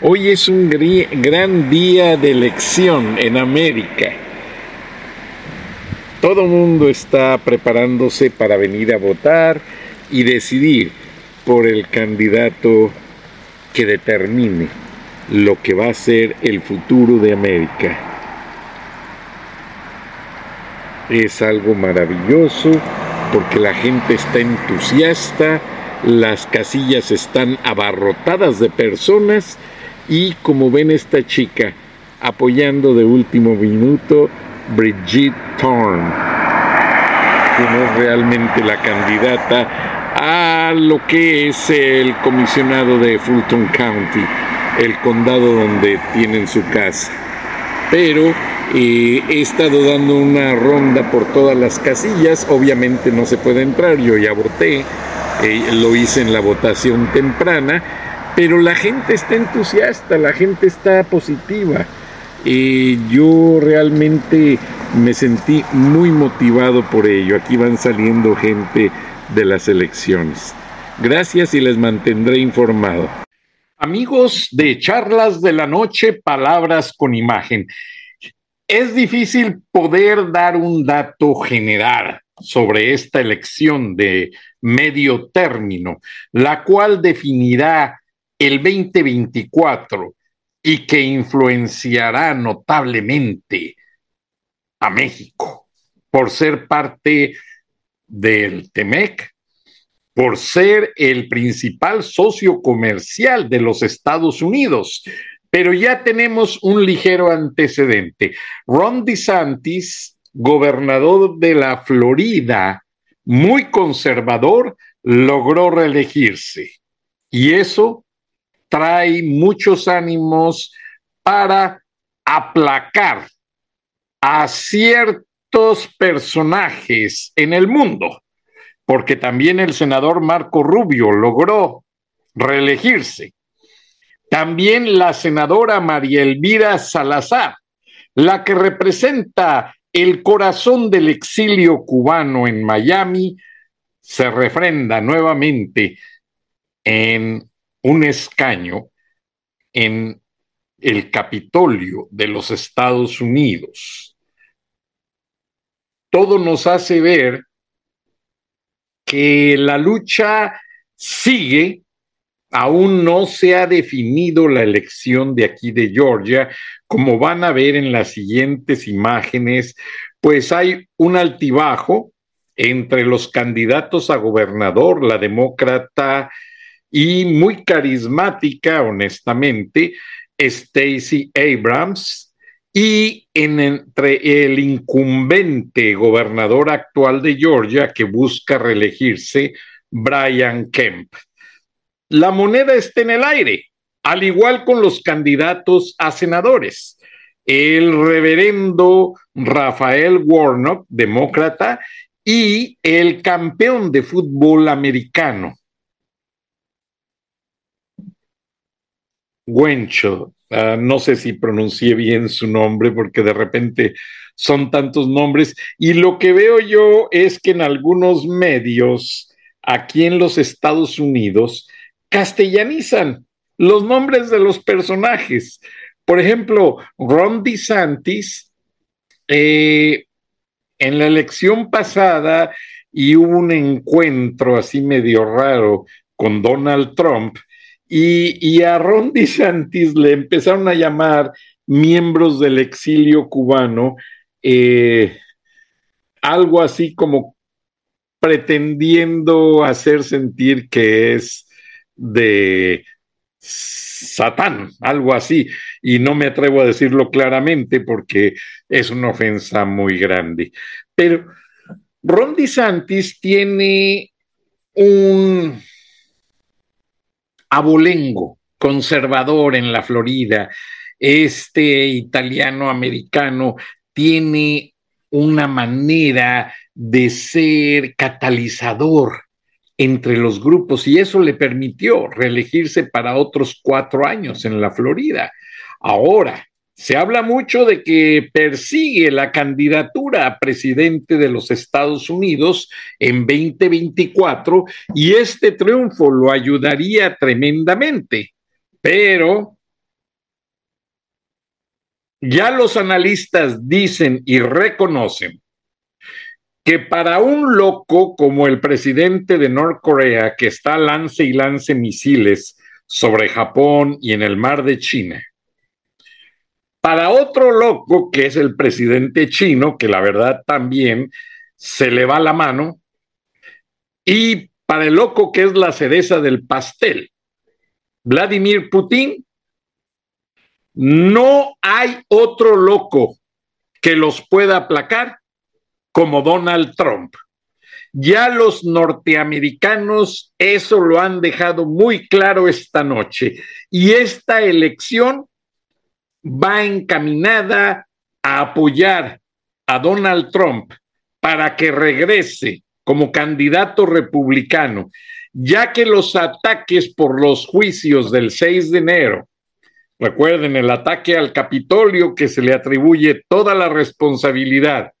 hoy es un gran día de elección en América. Todo mundo está preparándose para venir a votar y decidir por el candidato que determine lo que va a ser el futuro de América. Es algo maravilloso porque la gente está entusiasta, las casillas están abarrotadas de personas y como ven esta chica apoyando de último minuto Brigitte Thorne, que no es realmente la candidata a lo que es el comisionado de Fulton County, el condado donde tienen su casa. Pero eh, he estado dando una ronda por todas las casillas, obviamente no se puede entrar, yo ya voté, eh, lo hice en la votación temprana, pero la gente está entusiasta, la gente está positiva. y yo realmente me sentí muy motivado por ello. Aquí van saliendo gente de las elecciones. Gracias y les mantendré informado. Amigos de charlas de la noche, palabras con imagen. Es difícil poder dar un dato general sobre esta elección de medio término, la cual definirá el 2024 y que influenciará notablemente a México por ser parte del TEMEC, por ser el principal socio comercial de los Estados Unidos. Pero ya tenemos un ligero antecedente. Ron DeSantis, gobernador de la Florida, muy conservador, logró reelegirse. Y eso trae muchos ánimos para aplacar a ciertos personajes en el mundo, porque también el senador Marco Rubio logró reelegirse. También la senadora María Elvira Salazar, la que representa el corazón del exilio cubano en Miami se refrenda nuevamente en un escaño en el Capitolio de los Estados Unidos. Todo nos hace ver que la lucha sigue, aún no se ha definido la elección de aquí de Georgia, como van a ver en las siguientes imágenes, pues hay un altibajo entre los candidatos a gobernador, la demócrata y muy carismática, honestamente, Stacey Abrams, y entre el incumbente gobernador actual de Georgia que busca reelegirse, Brian Kemp. La moneda está en el aire al igual con los candidatos a senadores. El reverendo Rafael Warnock, demócrata, y el campeón de fútbol americano, Wencho. Ah, no sé si pronuncié bien su nombre porque de repente son tantos nombres. Y lo que veo yo es que en algunos medios aquí en los Estados Unidos castellanizan los nombres de los personajes. Por ejemplo, Ron DeSantis, eh, en la elección pasada, y hubo un encuentro así medio raro con Donald Trump, y, a Ron DeSantis le empezaron a llamar miembros del exilio cubano, eh, algo así como pretendiendo hacer sentir que es de Satán, algo así, y no me atrevo a decirlo claramente porque es una ofensa muy grande. Pero Ron DeSantis tiene un abolengo conservador en la Florida. Este italiano americano tiene una manera de ser catalizador entre los grupos y eso le permitió reelegirse para otros cuatro años en la Florida. Ahora, se habla mucho de que persigue la candidatura a presidente de los Estados Unidos en 2024 y este triunfo lo ayudaría tremendamente. Pero ya los analistas dicen y reconocen que para un loco como el presidente de Norcorea, que está lance y lance misiles sobre Japón y en el mar de China, para otro loco, que es el presidente chino, que la verdad también se le va la mano, y para el loco que es la cereza del pastel, Vladimir Putin, no hay otro loco que los pueda aplacar como Donald Trump. Ya los norteamericanos eso lo han dejado muy claro esta noche y esta elección va encaminada a apoyar a Donald Trump para que regrese como candidato republicano, ya que los ataques por los juicios del 6 de enero, recuerden el ataque al Capitolio que se le atribuye toda la responsabilidad,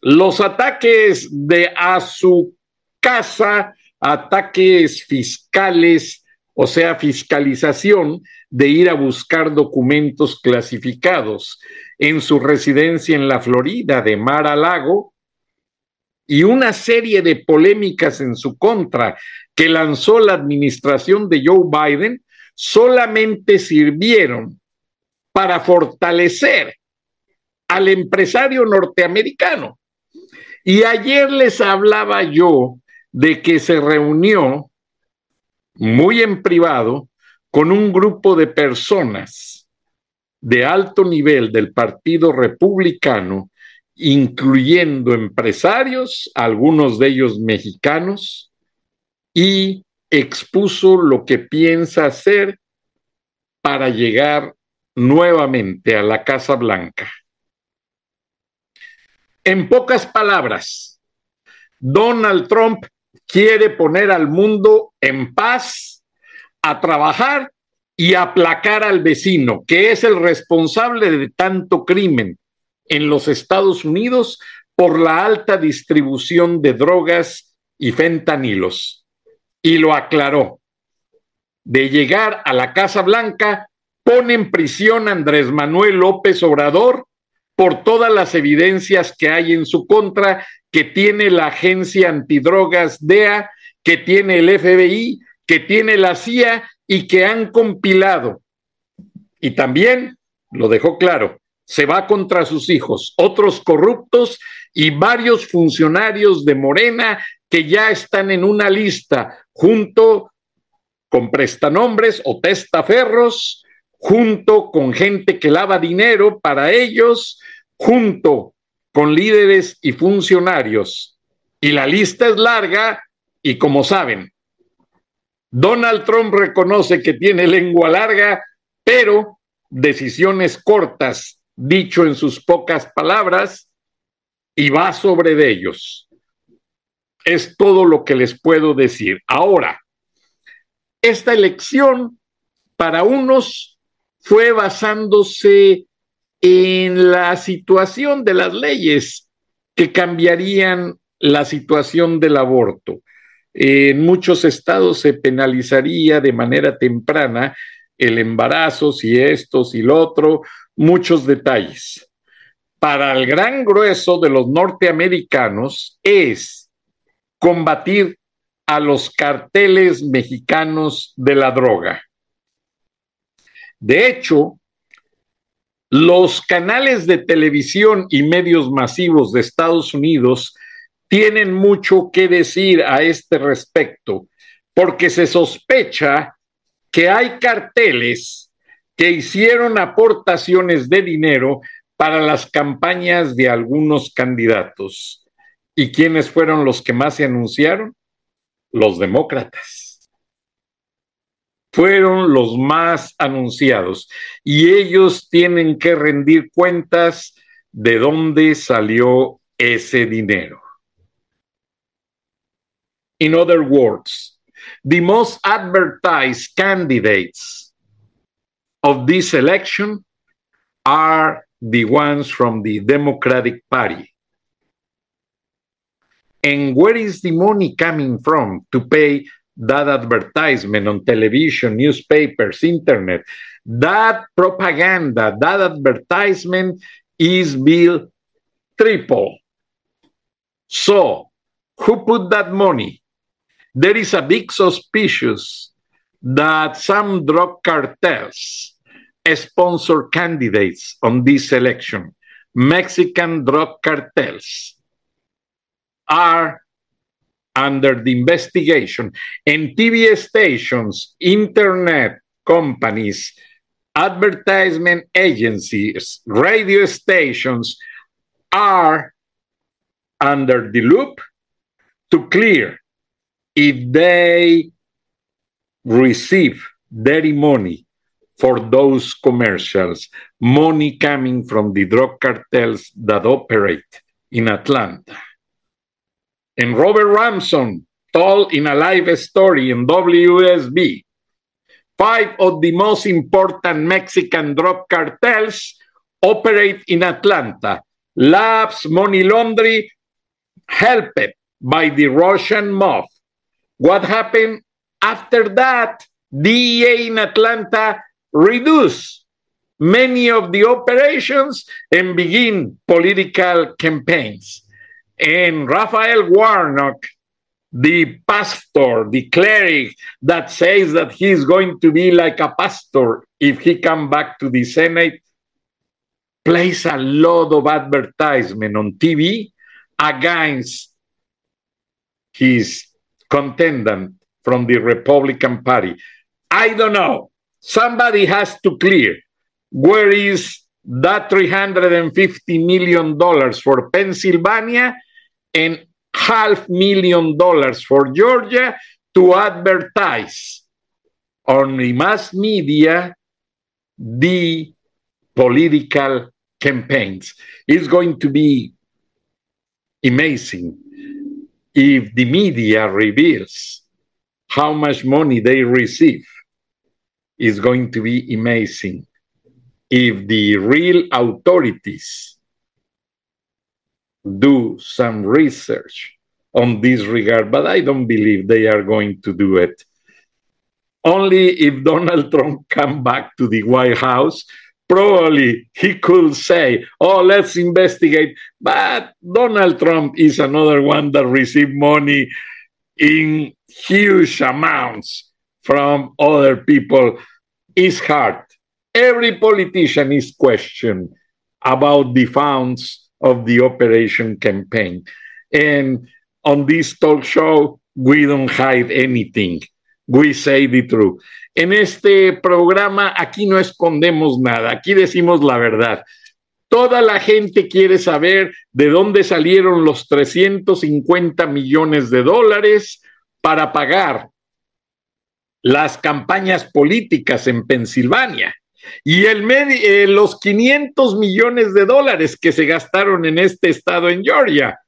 los ataques de a su casa, ataques fiscales, o sea, fiscalización de ir a buscar documentos clasificados en su residencia en la Florida de Mar a Lago y una serie de polémicas en su contra que lanzó la administración de Joe Biden solamente sirvieron para fortalecer al empresario norteamericano. Y ayer les hablaba yo de que se reunió muy en privado con un grupo de personas de alto nivel del Partido Republicano, incluyendo empresarios, algunos de ellos mexicanos, y expuso lo que piensa hacer para llegar nuevamente a la Casa Blanca. En pocas palabras, Donald Trump quiere poner al mundo en paz, a trabajar y aplacar al vecino, que es el responsable de tanto crimen en los Estados Unidos por la alta distribución de drogas y fentanilos. Y lo aclaró. De llegar a la Casa Blanca, pone en prisión a Andrés Manuel López Obrador por todas las evidencias que hay en su contra, que tiene la agencia antidrogas DEA, que tiene el FBI, que tiene la CIA y que han compilado. Y también, lo dejó claro, se va contra sus hijos, otros corruptos y varios funcionarios de Morena que ya están en una lista junto con prestanombres o testaferros junto con gente que lava dinero para ellos, junto con líderes y funcionarios. Y la lista es larga y como saben, Donald Trump reconoce que tiene lengua larga, pero decisiones cortas, dicho en sus pocas palabras, y va sobre ellos. Es todo lo que les puedo decir. Ahora, esta elección para unos fue basándose en la situación de las leyes que cambiarían la situación del aborto. En muchos estados se penalizaría de manera temprana el embarazo, si esto, si lo otro, muchos detalles. Para el gran grueso de los norteamericanos es combatir a los carteles mexicanos de la droga. De hecho, Los canales de televisión y medios masivos de Estados Unidos tienen mucho que decir a este respecto, porque se sospecha que hay carteles que hicieron aportaciones de dinero para las campañas de algunos candidatos. ¿Y quiénes fueron los que más se anunciaron? Los demócratas. Fueron los más anunciados y ellos tienen que rendir cuentas de dónde salió ese dinero. In other words, the most advertised candidates of this election are the ones from the Democratic Party. And where is the money coming from to pay that advertisement on television, newspapers, internet? That propaganda, that advertisement is bill triple. So, who put that money? There is a big suspicion that some drug cartels sponsor candidates on this election, Mexican drug cartels, are under the investigation, and TV stations, internet companies, advertisement agencies, radio stations are under the loop to clear if they receive dirty money for those commercials, money coming from the drug cartels that operate in Atlanta. And Robert Ramson told in a live story in WSB five of the most important Mexican drug cartels operate in Atlanta. Labs, money laundry, helped by the Russian mob. What happened after that? DEA in Atlanta reduce many of the operations and begin political campaigns. And Raphael Warnock, the pastor, the cleric that says that he's going to be like a pastor if he come back to the Senate, plays a lot of advertisement on TV against his contendant from the Republican Party. I don't know. Somebody has to clear. Where is that $350 million for Pennsylvania and half million dollars for Georgia to advertise on the mass media the political campaigns. It's going to be amazing if the media reveals how much money they receive is going to be amazing if the real authorities do some research on this regard, but I don't believe they are going to do it. Only if Donald Trump come back to the White House, probably he could say, "Oh, let's investigate." But Donald Trump is another one that received money in huge amounts from other people is hard. Every politician is questioned about the funds of the operation campaign. And on this talk show, we don't hide anything. We say the truth. En este programa, aquí no escondemos nada, aquí decimos la verdad. Toda la gente quiere saber de dónde salieron los 350 millones de dólares para pagar las campañas políticas en Pensilvania y eh, los 500 millones de dólares que se gastaron en este estado en Georgia.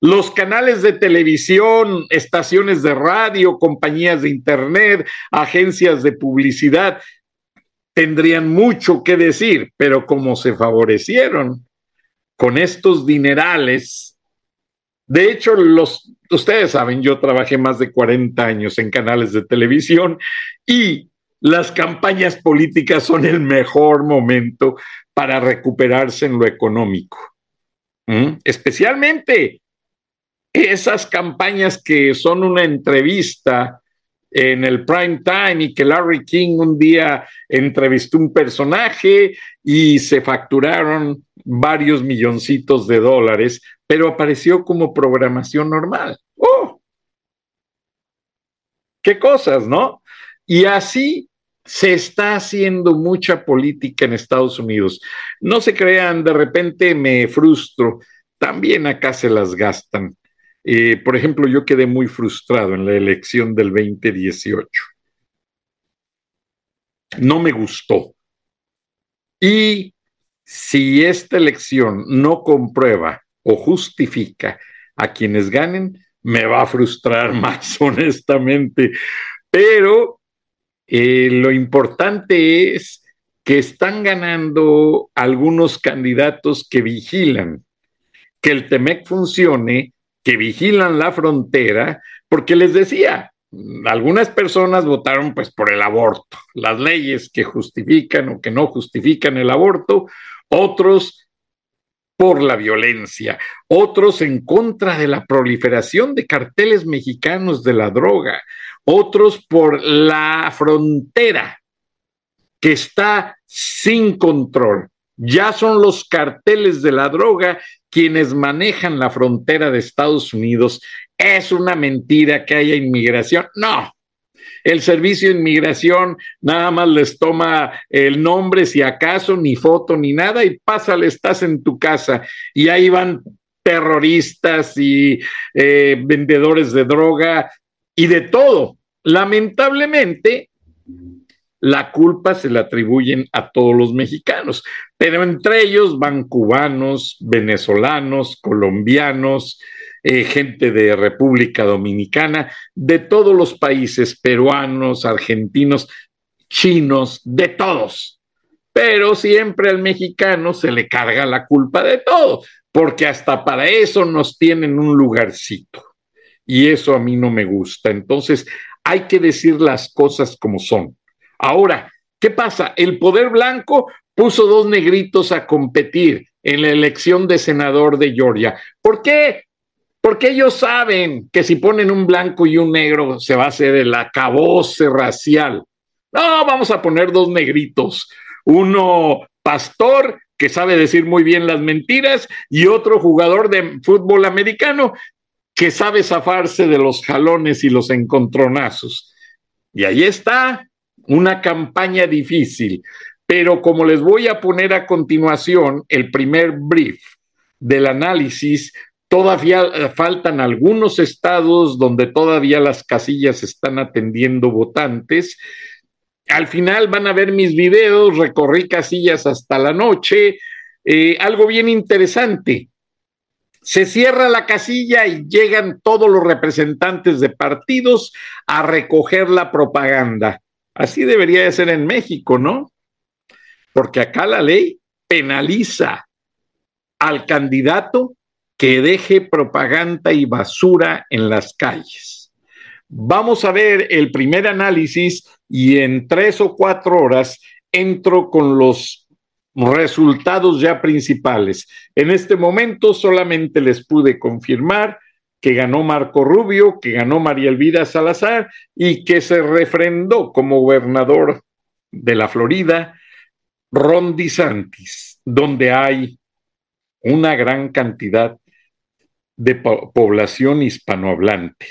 Los canales de televisión, estaciones de radio, compañías de internet, agencias de publicidad tendrían mucho que decir, pero como se favorecieron con estos dinerales, de hecho, los ustedes saben, yo trabajé más de 40 años en canales de televisión y las campañas políticas son el mejor momento para recuperarse en lo económico. Especialmente esas campañas que son una entrevista en el prime time y que Larry King un día entrevistó un personaje y se facturaron varios milloncitos de dólares, pero apareció como programación normal. ¡Oh! ¡Qué cosas, no? Y así se está haciendo mucha política en Estados Unidos. No se crean, de repente me frustro, también acá se las gastan. Eh, por ejemplo, yo quedé muy frustrado en la elección del 2018. No me gustó. Y si esta elección no comprueba o justifica a quienes ganen, me va a frustrar más, honestamente. Pero eh, lo importante es que están ganando algunos candidatos que vigilan que el TEMEC funcione que vigilan la frontera, porque les decía, algunas personas votaron pues por el aborto, las leyes que justifican o que no justifican el aborto, otros por la violencia, otros en contra de la proliferación de carteles mexicanos de la droga, otros por la frontera que está sin control. Ya son los carteles de la droga quienes manejan la frontera de Estados Unidos. Es una mentira que haya inmigración. No, el servicio de inmigración nada más les toma el nombre, si acaso, ni foto, ni nada, y pásale, estás en tu casa. Y ahí van terroristas y eh, vendedores de droga y de todo. Lamentablemente, la culpa se la atribuyen a todos los mexicanos, pero entre ellos van cubanos, venezolanos, colombianos, eh, gente de República Dominicana, de todos los países, peruanos, argentinos, chinos, de todos. Pero siempre al mexicano se le carga la culpa de todo, porque hasta para eso nos tienen un lugarcito. Y eso a mí no me gusta. Entonces, hay que decir las cosas como son. Ahora, ¿qué pasa? El poder blanco puso dos negritos a competir en la elección de senador de Georgia. ¿Por qué? Porque ellos saben que si ponen un blanco y un negro se va a hacer el acabose racial. No, vamos a poner dos negritos. Uno pastor que sabe decir muy bien las mentiras y otro jugador de fútbol americano que sabe zafarse de los jalones y los encontronazos. Y ahí está, una campaña difícil, pero como les voy a poner a continuación el primer brief del análisis, todavía faltan algunos estados donde todavía las casillas están atendiendo votantes. Al final van a ver mis videos, recorrí casillas hasta la noche. Eh, algo bien interesante, se cierra la casilla y llegan todos los representantes de partidos a recoger la propaganda. Así debería de ser en México, ¿no? Porque acá la ley penaliza al candidato que deje propaganda y basura en las calles. Vamos a ver el primer análisis y en tres o cuatro horas entro con los resultados ya principales. En este momento solamente les pude confirmar que ganó Marco Rubio, que ganó María Elvira Salazar y que se refrendó como gobernador de la Florida, Ron DeSantis, donde hay una gran cantidad de población hispanohablante.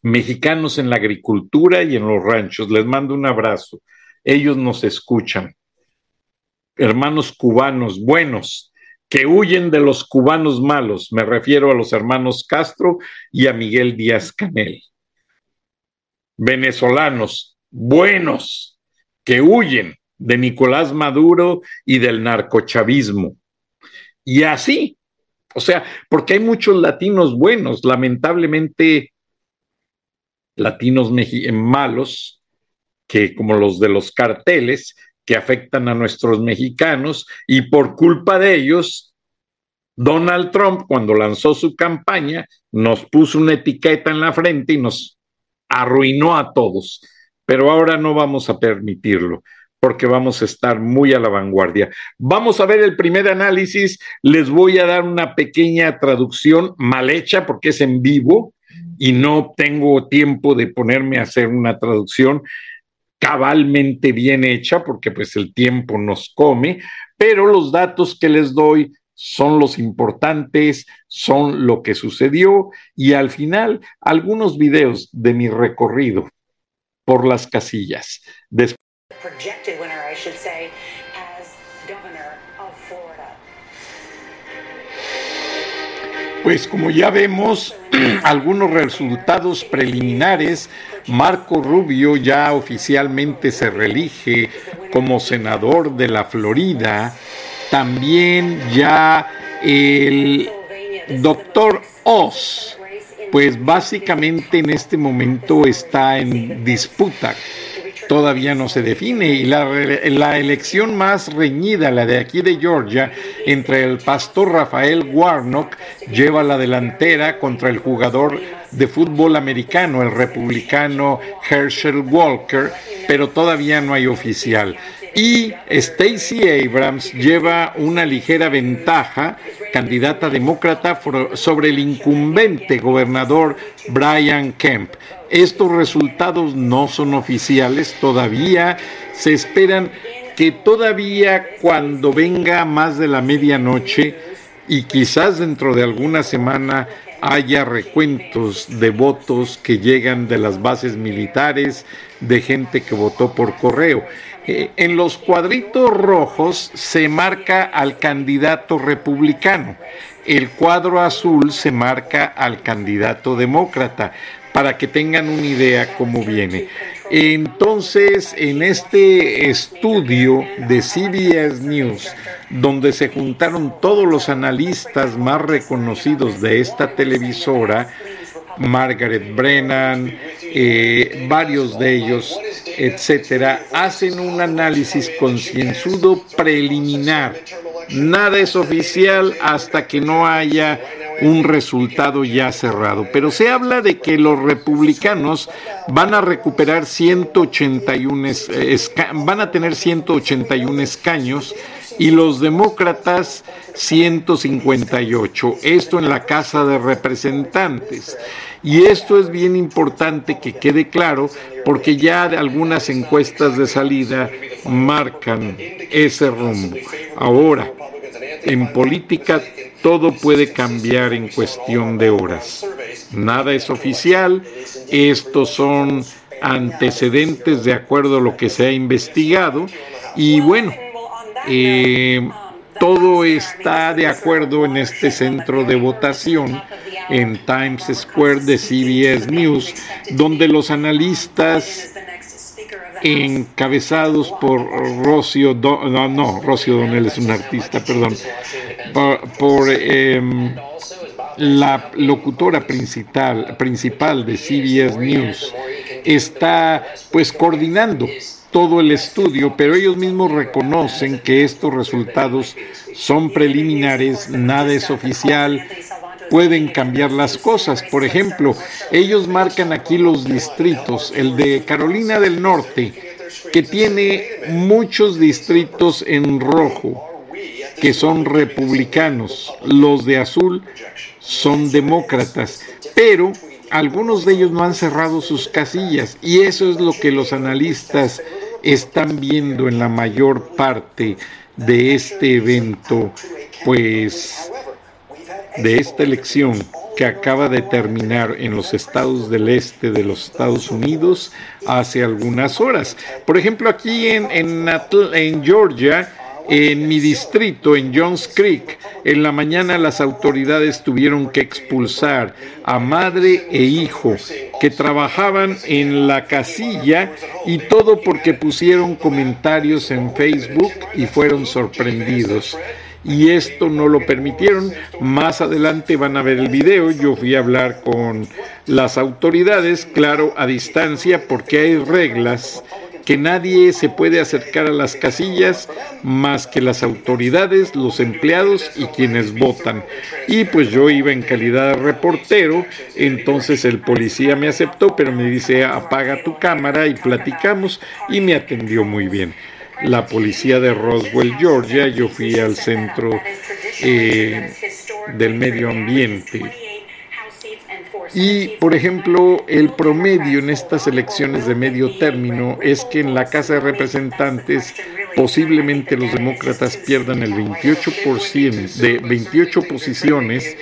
Mexicanos en la agricultura y en los ranchos, les mando un abrazo. Ellos nos escuchan. Hermanos cubanos buenos, que huyen de los cubanos malos. Me refiero a los hermanos Castro y a Miguel Díaz Canel. Venezolanos buenos que huyen de Nicolás Maduro y del narcochavismo. Y así, o sea, porque hay muchos latinos buenos, lamentablemente latinos malos, que como los de los carteles, que afectan a nuestros mexicanos y por culpa de ellos, Donald Trump, cuando lanzó su campaña, nos puso una etiqueta en la frente y nos arruinó a todos. Pero ahora no vamos a permitirlo porque vamos a estar muy a la vanguardia. Vamos a ver el primer análisis. Les voy a dar una pequeña traducción mal hecha porque es en vivo y no tengo tiempo de ponerme a hacer una traducción cabalmente bien hecha porque pues el tiempo nos come, pero los datos que les doy son los importantes, son lo que sucedió y al final algunos videos de mi recorrido por las casillas. Después pues como ya vemos, algunos resultados preliminares, Marco Rubio ya oficialmente se reelige como senador de la Florida, también ya el doctor Oz, pues básicamente en este momento está en disputa todavía no se define y la, la, elección más reñida, la de aquí de Georgia, entre el pastor Rafael Warnock, lleva la delantera contra el jugador de fútbol americano, el republicano Herschel Walker, pero todavía no hay oficial. Y Stacey Abrams lleva una ligera ventaja, candidata demócrata, sobre el incumbente gobernador Brian Kemp. Estos resultados no son oficiales todavía, se esperan que todavía cuando venga más de la medianoche y quizás dentro de alguna semana haya recuentos de votos que llegan de las bases militares, de gente que votó por correo. Eh, en los cuadritos rojos se marca al candidato republicano, el cuadro azul se marca al candidato demócrata, para que tengan una idea cómo viene. Entonces, en este estudio de CBS News, donde se juntaron todos los analistas más reconocidos de esta televisora, Margaret Brennan, eh, varios de ellos, etcétera, hacen un análisis concienzudo preliminar. Nada es oficial hasta que no haya un resultado ya cerrado. Pero se habla de que los republicanos van a recuperar 181, van a tener 181 escaños y los demócratas 158. Esto en la Casa de Representantes. Y esto es bien importante que quede claro porque ya algunas encuestas de salida marcan ese rumbo. Ahora, en política todo puede cambiar en cuestión de horas. Nada es oficial, estos son antecedentes de acuerdo a lo que se ha investigado y bueno, eh, todo está de acuerdo en este centro de votación en Times Square de CBS News, donde los analistas encabezados por Rocio, no, no, Rocio Donel es un artista, perdón, por, em, la locutora principal, principal de CBS News, está pues coordinando todo el estudio, pero ellos mismos reconocen que estos resultados son preliminares, nada es oficial, pueden cambiar las cosas. Por ejemplo, ellos marcan aquí los distritos, el de Carolina del Norte, que tiene muchos distritos en rojo, que son republicanos, los de azul son demócratas, pero algunos de ellos no han cerrado sus casillas y eso es lo que los analistas están viendo en la mayor parte de este evento, pues de esta elección que acaba de terminar en los estados del este de los Estados Unidos hace algunas horas. Por ejemplo, aquí en, en, en Georgia, en mi distrito, en Jones Creek, en la mañana las autoridades tuvieron que expulsar a madre e hijo que trabajaban en la casilla y todo porque pusieron comentarios en Facebook y fueron sorprendidos y esto no lo permitieron. Más adelante van a ver el video. Yo fui a hablar con las autoridades, claro, a distancia, porque hay reglas que nadie se puede acercar a las casillas más que las autoridades, los empleados y quienes votan. Y pues yo iba en calidad de reportero, entonces el policía me aceptó, pero me dice apaga tu cámara y platicamos y me atendió muy bien la policía de Roswell, Georgia. Yo fui al centro eh, del medio ambiente Y, por ejemplo, el promedio en estas elecciones de medio término es que en la Casa de Representantes posiblemente los demócratas pierdan el 28% de 28 posiciones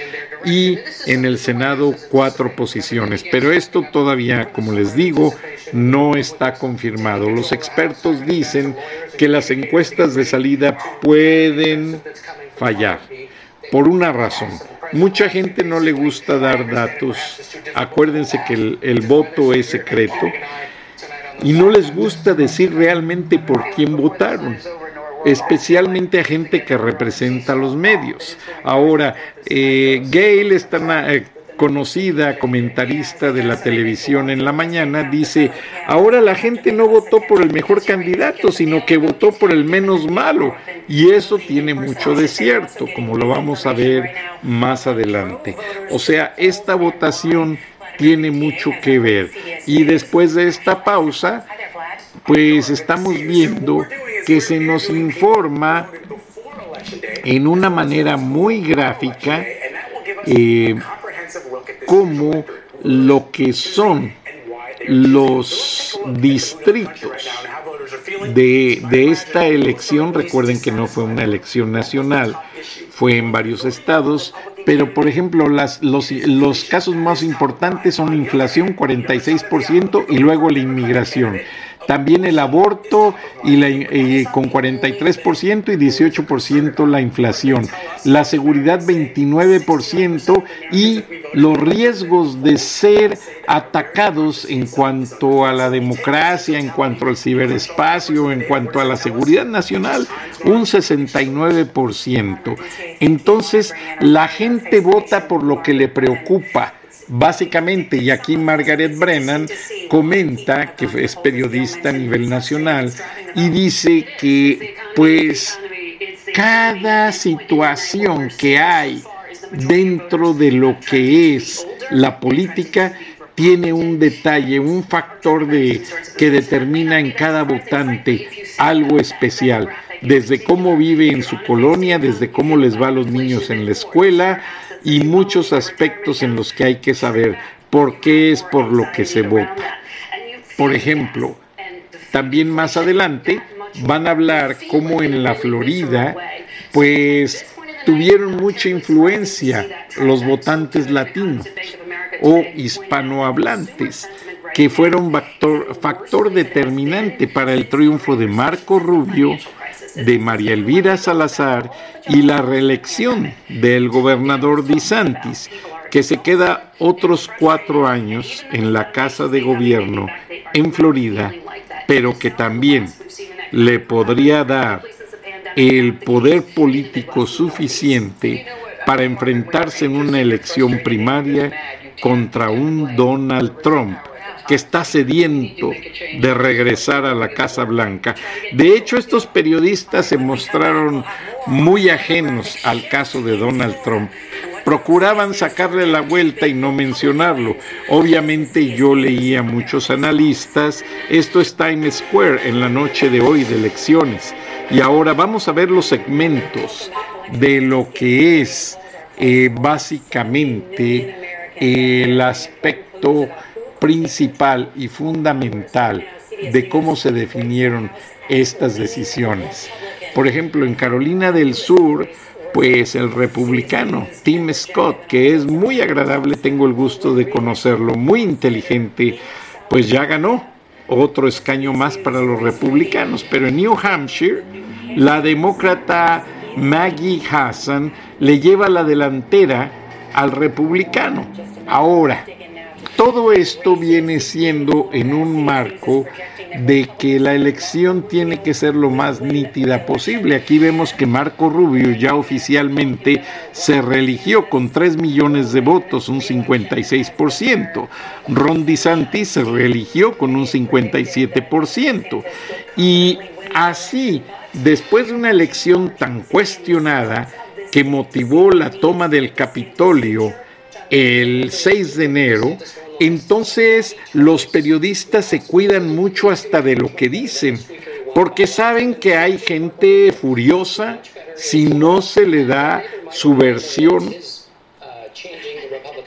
y en el Senado cuatro posiciones. Pero esto todavía, como les digo, no está confirmado. Los expertos dicen que las encuestas de salida pueden fallar por una razón. Mucha gente no le gusta dar datos. Acuérdense que el, voto es secreto y no les gusta decir realmente por quién votaron especialmente a gente que representa los medios. Ahora, eh, Gail es tan eh, conocida comentarista de la televisión en la mañana, dice, ahora la gente no votó por el mejor candidato, sino que votó por el menos malo. Y eso tiene mucho de cierto, como lo vamos a ver más adelante. O sea, esta votación tiene mucho que ver. Y después de esta pausa, pues estamos viendo que se nos informa en una manera muy gráfica eh, como lo que son los distritos de, de, esta elección. Recuerden que no fue una elección nacional, fue en varios estados, pero por ejemplo las, los, los casos más importantes son inflación 46% y luego la inmigración también el aborto y la, con 43% y 18% la inflación, la seguridad 29% y los riesgos de ser atacados en cuanto a la democracia, en cuanto al ciberespacio, en cuanto a la seguridad nacional, un 69%. Entonces, la gente vota por lo que le preocupa Básicamente, y aquí Margaret Brennan comenta, que es periodista a nivel nacional, y dice que pues cada situación que hay dentro de lo que es la política tiene un detalle, un factor de, que determina en cada votante algo especial, desde cómo vive en su colonia, desde cómo les va a los niños en la escuela, y muchos aspectos en los que hay que saber por qué es por lo que se vota. Por ejemplo, también más adelante van a hablar cómo en la Florida, pues tuvieron mucha influencia los votantes latinos o hispanohablantes, que fueron factor, factor determinante para el triunfo de Marco Rubio de María Elvira Salazar y la reelección del gobernador DeSantis, que se queda otros cuatro años en la Casa de Gobierno en Florida, pero que también le podría dar el poder político suficiente para enfrentarse en una elección primaria contra un Donald Trump que está sediento de regresar a la Casa Blanca. De hecho, estos periodistas se mostraron muy ajenos al caso de Donald Trump. Procuraban sacarle la vuelta y no mencionarlo. Obviamente yo leía muchos analistas. Esto es Times Square en la noche de hoy de elecciones. Y ahora vamos a ver los segmentos de lo que es eh, básicamente el aspecto principal y fundamental de cómo se definieron estas decisiones. Por ejemplo, en Carolina del Sur, pues el republicano Tim Scott, que es muy agradable, tengo el gusto de conocerlo, muy inteligente, pues ya ganó otro escaño más para los republicanos. Pero en New Hampshire, la demócrata Maggie Hassan le lleva la delantera al republicano. Ahora, todo esto viene siendo en un marco de que la elección tiene que ser lo más nítida posible. Aquí vemos que Marco Rubio ya oficialmente se religió con 3 millones de votos, un 56%. Ron DeSantis se reeligió con un 57%. Y así, después de una elección tan cuestionada que motivó la toma del Capitolio el 6 de enero, entonces los periodistas se cuidan mucho hasta de lo que dicen, porque saben que hay gente furiosa si no se le da su versión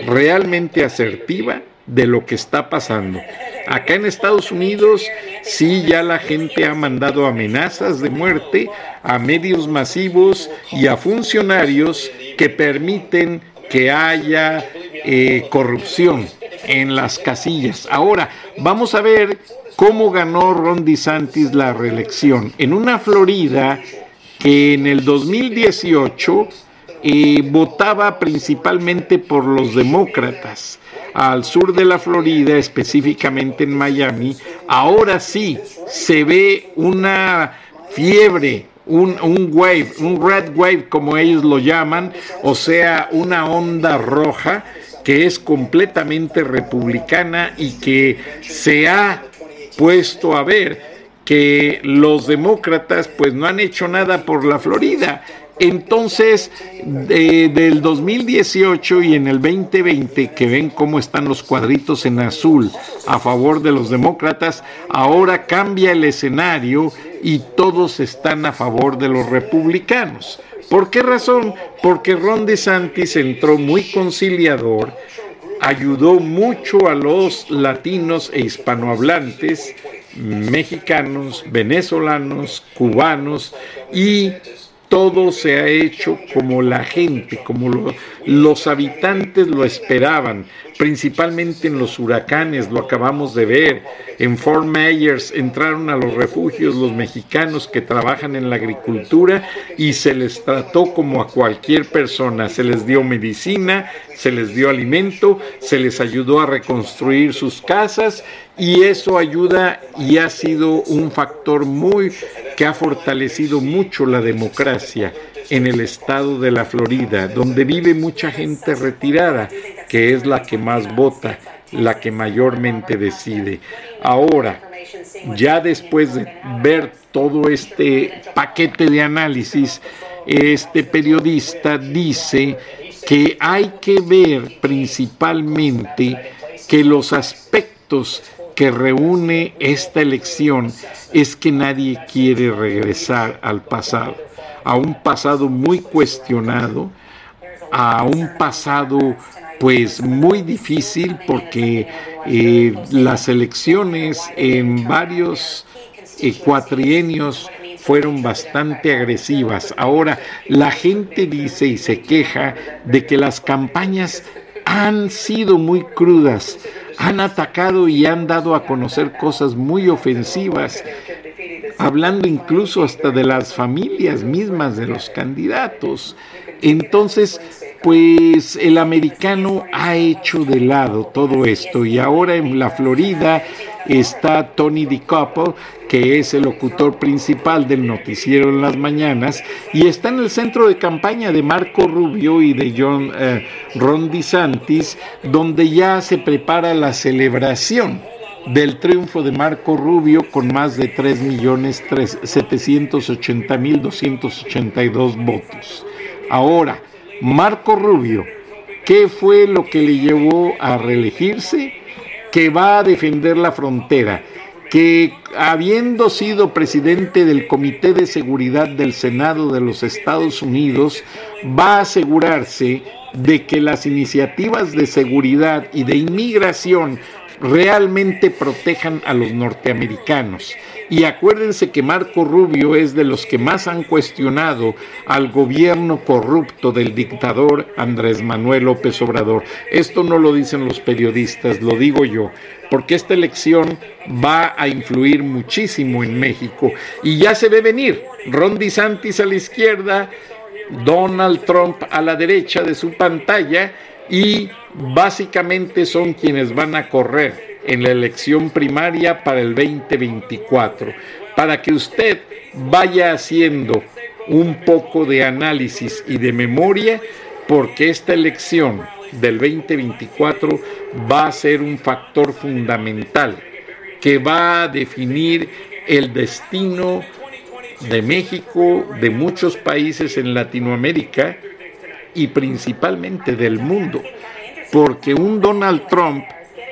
realmente asertiva de lo que está pasando. Acá en Estados Unidos sí ya la gente ha mandado amenazas de muerte a medios masivos y a funcionarios que permiten que haya eh, corrupción en las casillas. Ahora, vamos a ver cómo ganó Ron DeSantis la reelección. En una Florida que en el 2018 eh, votaba principalmente por los demócratas. Al sur de la Florida, específicamente en Miami, ahora sí se ve una fiebre, un, un, wave, un red wave como ellos lo llaman, o sea, una onda roja que es completamente republicana y que se ha puesto a ver que los demócratas pues no han hecho nada por la Florida. Entonces, del 2018 y en el 2020, que ven cómo están los cuadritos en azul a favor de los demócratas, ahora cambia el escenario y todos están a favor de los republicanos. ¿Por qué razón? Porque Ron DeSantis entró muy conciliador, ayudó mucho a los latinos e hispanohablantes, mexicanos, venezolanos, cubanos y todo se ha hecho como la gente, como los habitantes lo esperaban, principalmente en los huracanes, lo acabamos de ver. En Fort Myers entraron a los refugios los mexicanos que trabajan en la agricultura y se les trató como a cualquier persona, se les dio medicina, se les dio alimento, se les ayudó a reconstruir sus casas y eso ayuda y ha sido un factor muy que ha fortalecido mucho la democracia en el estado de la Florida, donde vive mucha gente retirada, que es la que más vota, la que mayormente decide. Ahora, ya después de ver todo este paquete de análisis, este periodista dice que hay que ver principalmente que los aspectos que reúne esta elección es que nadie quiere regresar al pasado, a un pasado muy cuestionado, a un pasado pues muy difícil porque eh, las elecciones en varios eh, cuatrienios fueron bastante agresivas. Ahora la gente dice y se queja de que las campañas han sido muy crudas, han atacado y han dado a conocer cosas muy ofensivas, hablando incluso hasta de las familias mismas de los candidatos. Entonces, pues el americano ha hecho de lado todo esto y ahora en la Florida está Tony DiCaprio, que es el locutor principal del noticiero en las mañanas, y está en el centro de campaña de Marco Rubio y de John eh, Ron DeSantis, donde ya se prepara la celebración del triunfo de Marco Rubio con más de 3.780.282 votos. Ahora, Marco Rubio, ¿qué fue lo que le llevó a reelegirse? Que va a defender la frontera, que habiendo sido presidente del Comité de Seguridad del Senado de los Estados Unidos, va a asegurarse de que las iniciativas de seguridad y de inmigración realmente protejan a los norteamericanos. Y acuérdense que Marco Rubio es de los que más han cuestionado al gobierno corrupto del dictador Andrés Manuel López Obrador. Esto no lo dicen los periodistas, lo digo yo, porque esta elección va a influir muchísimo en México y ya se ve venir. Ron DeSantis a la izquierda, Donald Trump a la derecha de su pantalla y básicamente son quienes van a correr en la elección primaria para el 2024, para que usted vaya haciendo un poco de análisis y de memoria, porque esta elección del 2024 va a ser un factor fundamental que va a definir el destino de México, de muchos países en Latinoamérica y principalmente del mundo porque un Donald Trump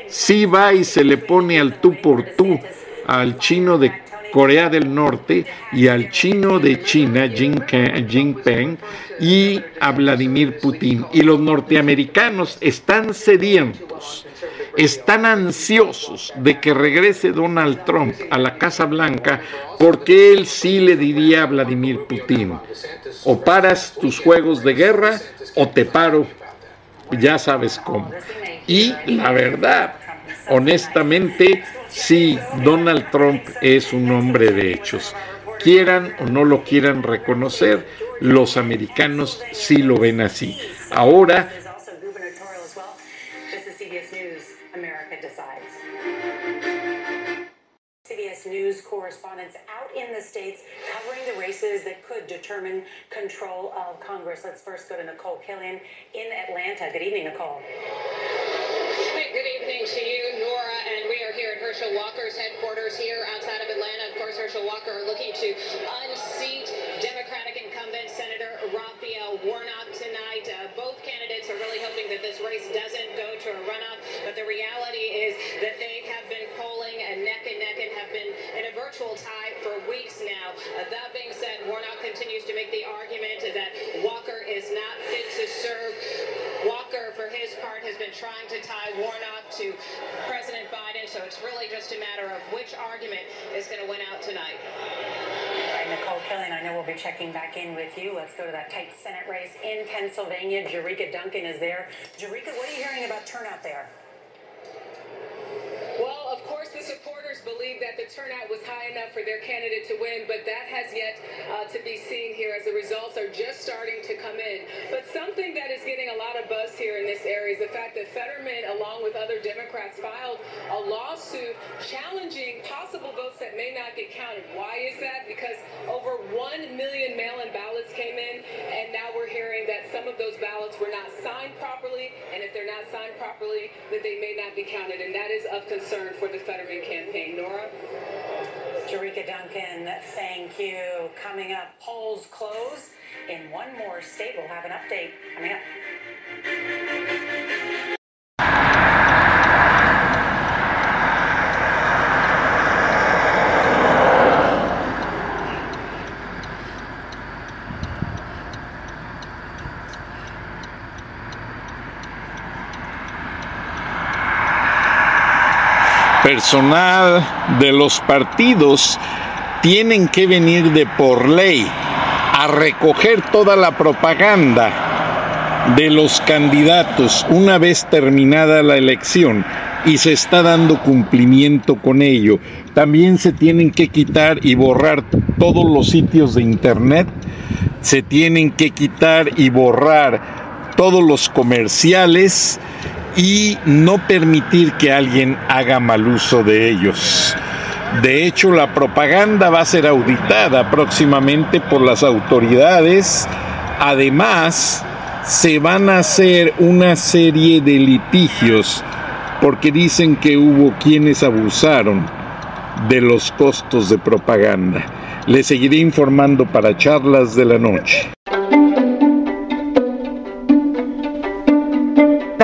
sí va y se le pone al tú por tú al chino de Corea del Norte y al chino de China, Jinping, y a Vladimir Putin. Y los norteamericanos están sedientos, están ansiosos de que regrese Donald Trump a la Casa Blanca porque él sí le diría a Vladimir Putin, o paras tus juegos de guerra o te paro, ya sabes cómo. Y la verdad, honestamente, sí, Donald Trump es un hombre de hechos. Quieran o no lo quieran reconocer, los americanos sí lo ven así. Ahora News correspondents out in the states covering the races that could determine control of Congress. Let's first go to Nicole Killian in Atlanta. Good evening, Nicole. Good evening to you, Nora, and we are here at Herschel Walker's headquarters here outside of Atlanta. Of course, Herschel Walker are looking to unseat Democratic incumbent Senator Raphael Warnock tonight. Uh, both candidates are really hoping that this race doesn't go to a runoff, but the reality is that they have been virtual tie for weeks now. Uh, that being said, Warnock continues to make the argument that Walker is not fit to serve. Walker, for his part, has been trying to tie Warnock to President Biden, so it's really just a matter of which argument is going to win out tonight. Nicole Killian, I know we'll be checking back in with you. Let's go to that tight Senate race in Pennsylvania. Jerika Duncan is there. Jerika, what are you hearing about turnout there? Of course, the supporters believe that the turnout was high enough for their candidate to win, but that has yet uh, to be seen here as the results are just starting to come in. But something that is getting a lot of buzz here in this area is the fact that Fetterman, along with other Democrats, filed a lawsuit challenging possible votes that may not get counted. Why is that? Because over 1 million mail-in ballots came in, and now we're some of those ballots were not signed properly, and if they're not signed properly, that they may not be counted, and that is of concern for the Fetterman campaign. Nora? Jerika Duncan, thank you. Coming up, polls close in one more state. We'll have an update coming up. Personal de los partidos tienen que venir de por ley a recoger toda la propaganda de los candidatos una vez terminada la elección y se está dando cumplimiento con ello. También se tienen que quitar y borrar todos los sitios de internet, se tienen que quitar y borrar todos los comerciales y no permitir que alguien haga mal uso de ellos. De hecho, la propaganda va a ser auditada próximamente por las autoridades. Además, se van a hacer una serie de litigios porque dicen que hubo quienes abusaron de los costos de propaganda. Les seguiré informando para charlas de la noche.